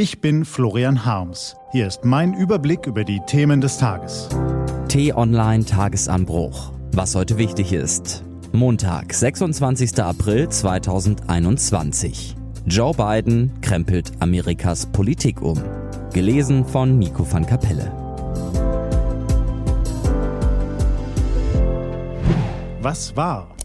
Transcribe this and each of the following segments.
Ich bin Florian Harms. Hier ist mein Überblick über die Themen des Tages. T-Online Tagesanbruch. Was heute wichtig ist. Montag, 26. April 2021. Joe Biden krempelt Amerikas Politik um. Gelesen von Nico van Kapelle. Was war?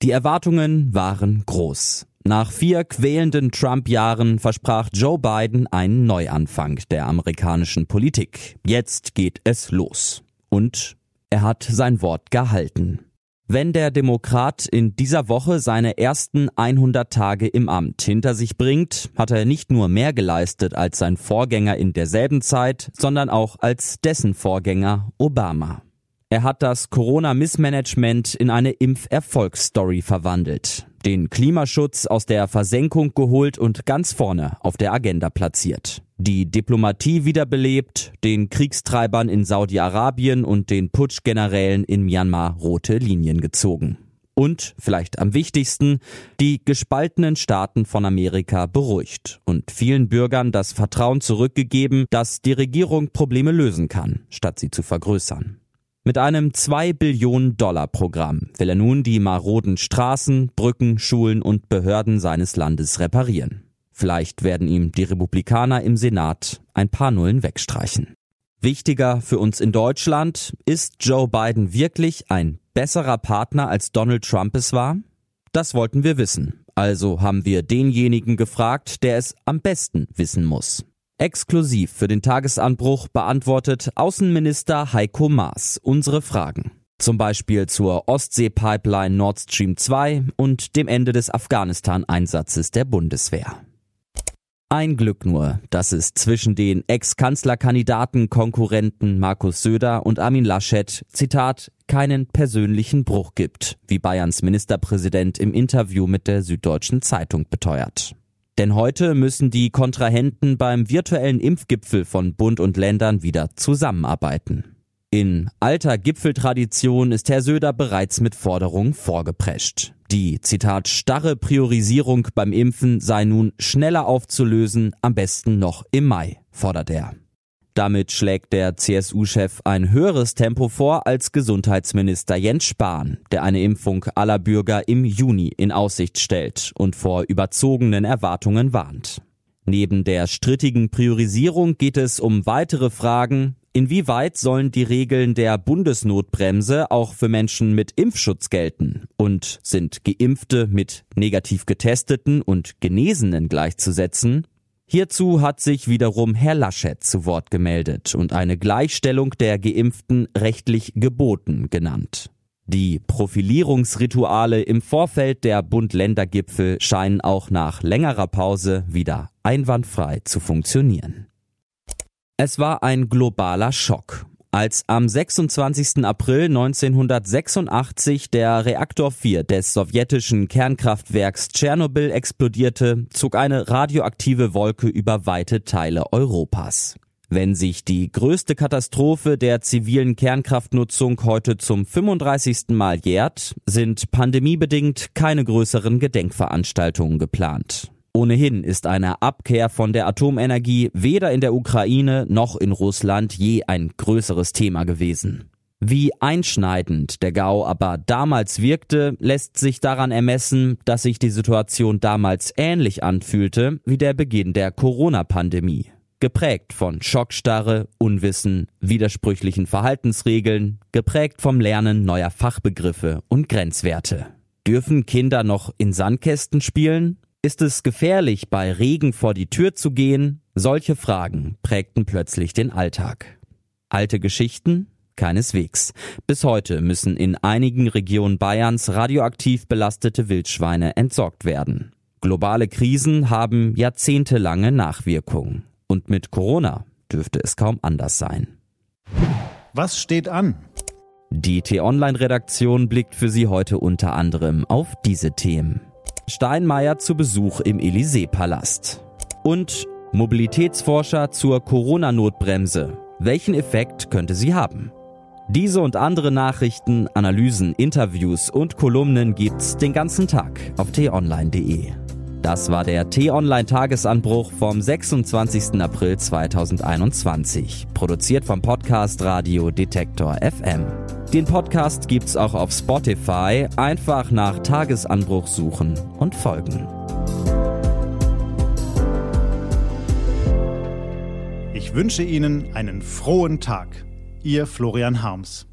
Die Erwartungen waren groß. Nach vier quälenden Trump-Jahren versprach Joe Biden einen Neuanfang der amerikanischen Politik. Jetzt geht es los. Und er hat sein Wort gehalten. Wenn der Demokrat in dieser Woche seine ersten 100 Tage im Amt hinter sich bringt, hat er nicht nur mehr geleistet als sein Vorgänger in derselben Zeit, sondern auch als dessen Vorgänger Obama. Er hat das Corona-Missmanagement in eine Impferfolgsstory verwandelt, den Klimaschutz aus der Versenkung geholt und ganz vorne auf der Agenda platziert, die Diplomatie wiederbelebt, den Kriegstreibern in Saudi-Arabien und den Putschgenerälen in Myanmar rote Linien gezogen. Und, vielleicht am wichtigsten, die gespaltenen Staaten von Amerika beruhigt und vielen Bürgern das Vertrauen zurückgegeben, dass die Regierung Probleme lösen kann, statt sie zu vergrößern. Mit einem 2 Billionen Dollar Programm will er nun die maroden Straßen, Brücken, Schulen und Behörden seines Landes reparieren. Vielleicht werden ihm die Republikaner im Senat ein paar Nullen wegstreichen. Wichtiger für uns in Deutschland, ist Joe Biden wirklich ein besserer Partner als Donald Trump es war? Das wollten wir wissen. Also haben wir denjenigen gefragt, der es am besten wissen muss. Exklusiv für den Tagesanbruch beantwortet Außenminister Heiko Maas unsere Fragen. Zum Beispiel zur Ostsee-Pipeline Nord Stream 2 und dem Ende des Afghanistan-Einsatzes der Bundeswehr. Ein Glück nur, dass es zwischen den Ex-Kanzlerkandidaten Konkurrenten Markus Söder und Armin Laschet, Zitat, keinen persönlichen Bruch gibt, wie Bayerns Ministerpräsident im Interview mit der Süddeutschen Zeitung beteuert. Denn heute müssen die Kontrahenten beim virtuellen Impfgipfel von Bund und Ländern wieder zusammenarbeiten. In alter Gipfeltradition ist Herr Söder bereits mit Forderungen vorgeprescht. Die, Zitat, starre Priorisierung beim Impfen sei nun schneller aufzulösen, am besten noch im Mai, fordert er. Damit schlägt der CSU-Chef ein höheres Tempo vor als Gesundheitsminister Jens Spahn, der eine Impfung aller Bürger im Juni in Aussicht stellt und vor überzogenen Erwartungen warnt. Neben der strittigen Priorisierung geht es um weitere Fragen, Inwieweit sollen die Regeln der Bundesnotbremse auch für Menschen mit Impfschutz gelten? Und sind Geimpfte mit negativ getesteten und Genesenen gleichzusetzen? Hierzu hat sich wiederum Herr Laschet zu Wort gemeldet und eine Gleichstellung der Geimpften rechtlich geboten genannt. Die Profilierungsrituale im Vorfeld der Bund-Länder-Gipfel scheinen auch nach längerer Pause wieder einwandfrei zu funktionieren. Es war ein globaler Schock als am 26. April 1986 der Reaktor 4 des sowjetischen Kernkraftwerks Tschernobyl explodierte, zog eine radioaktive Wolke über weite Teile Europas. Wenn sich die größte Katastrophe der zivilen Kernkraftnutzung heute zum 35. Mal jährt, sind pandemiebedingt keine größeren Gedenkveranstaltungen geplant. Ohnehin ist eine Abkehr von der Atomenergie weder in der Ukraine noch in Russland je ein größeres Thema gewesen. Wie einschneidend der Gau aber damals wirkte, lässt sich daran ermessen, dass sich die Situation damals ähnlich anfühlte wie der Beginn der Corona-Pandemie. Geprägt von Schockstarre, Unwissen, widersprüchlichen Verhaltensregeln, geprägt vom Lernen neuer Fachbegriffe und Grenzwerte. Dürfen Kinder noch in Sandkästen spielen? Ist es gefährlich, bei Regen vor die Tür zu gehen? Solche Fragen prägten plötzlich den Alltag. Alte Geschichten? Keineswegs. Bis heute müssen in einigen Regionen Bayerns radioaktiv belastete Wildschweine entsorgt werden. Globale Krisen haben jahrzehntelange Nachwirkungen. Und mit Corona dürfte es kaum anders sein. Was steht an? Die T-Online-Redaktion blickt für Sie heute unter anderem auf diese Themen. Steinmeier zu Besuch im Élysée-Palast. Und Mobilitätsforscher zur Corona-Notbremse. Welchen Effekt könnte sie haben? Diese und andere Nachrichten, Analysen, Interviews und Kolumnen gibt's den ganzen Tag auf t-online.de. Das war der T-Online-Tagesanbruch vom 26. April 2021. Produziert vom Podcast Radio Detektor FM. Den Podcast gibt's auch auf Spotify. Einfach nach Tagesanbruch suchen und folgen. Ich wünsche Ihnen einen frohen Tag. Ihr Florian Harms.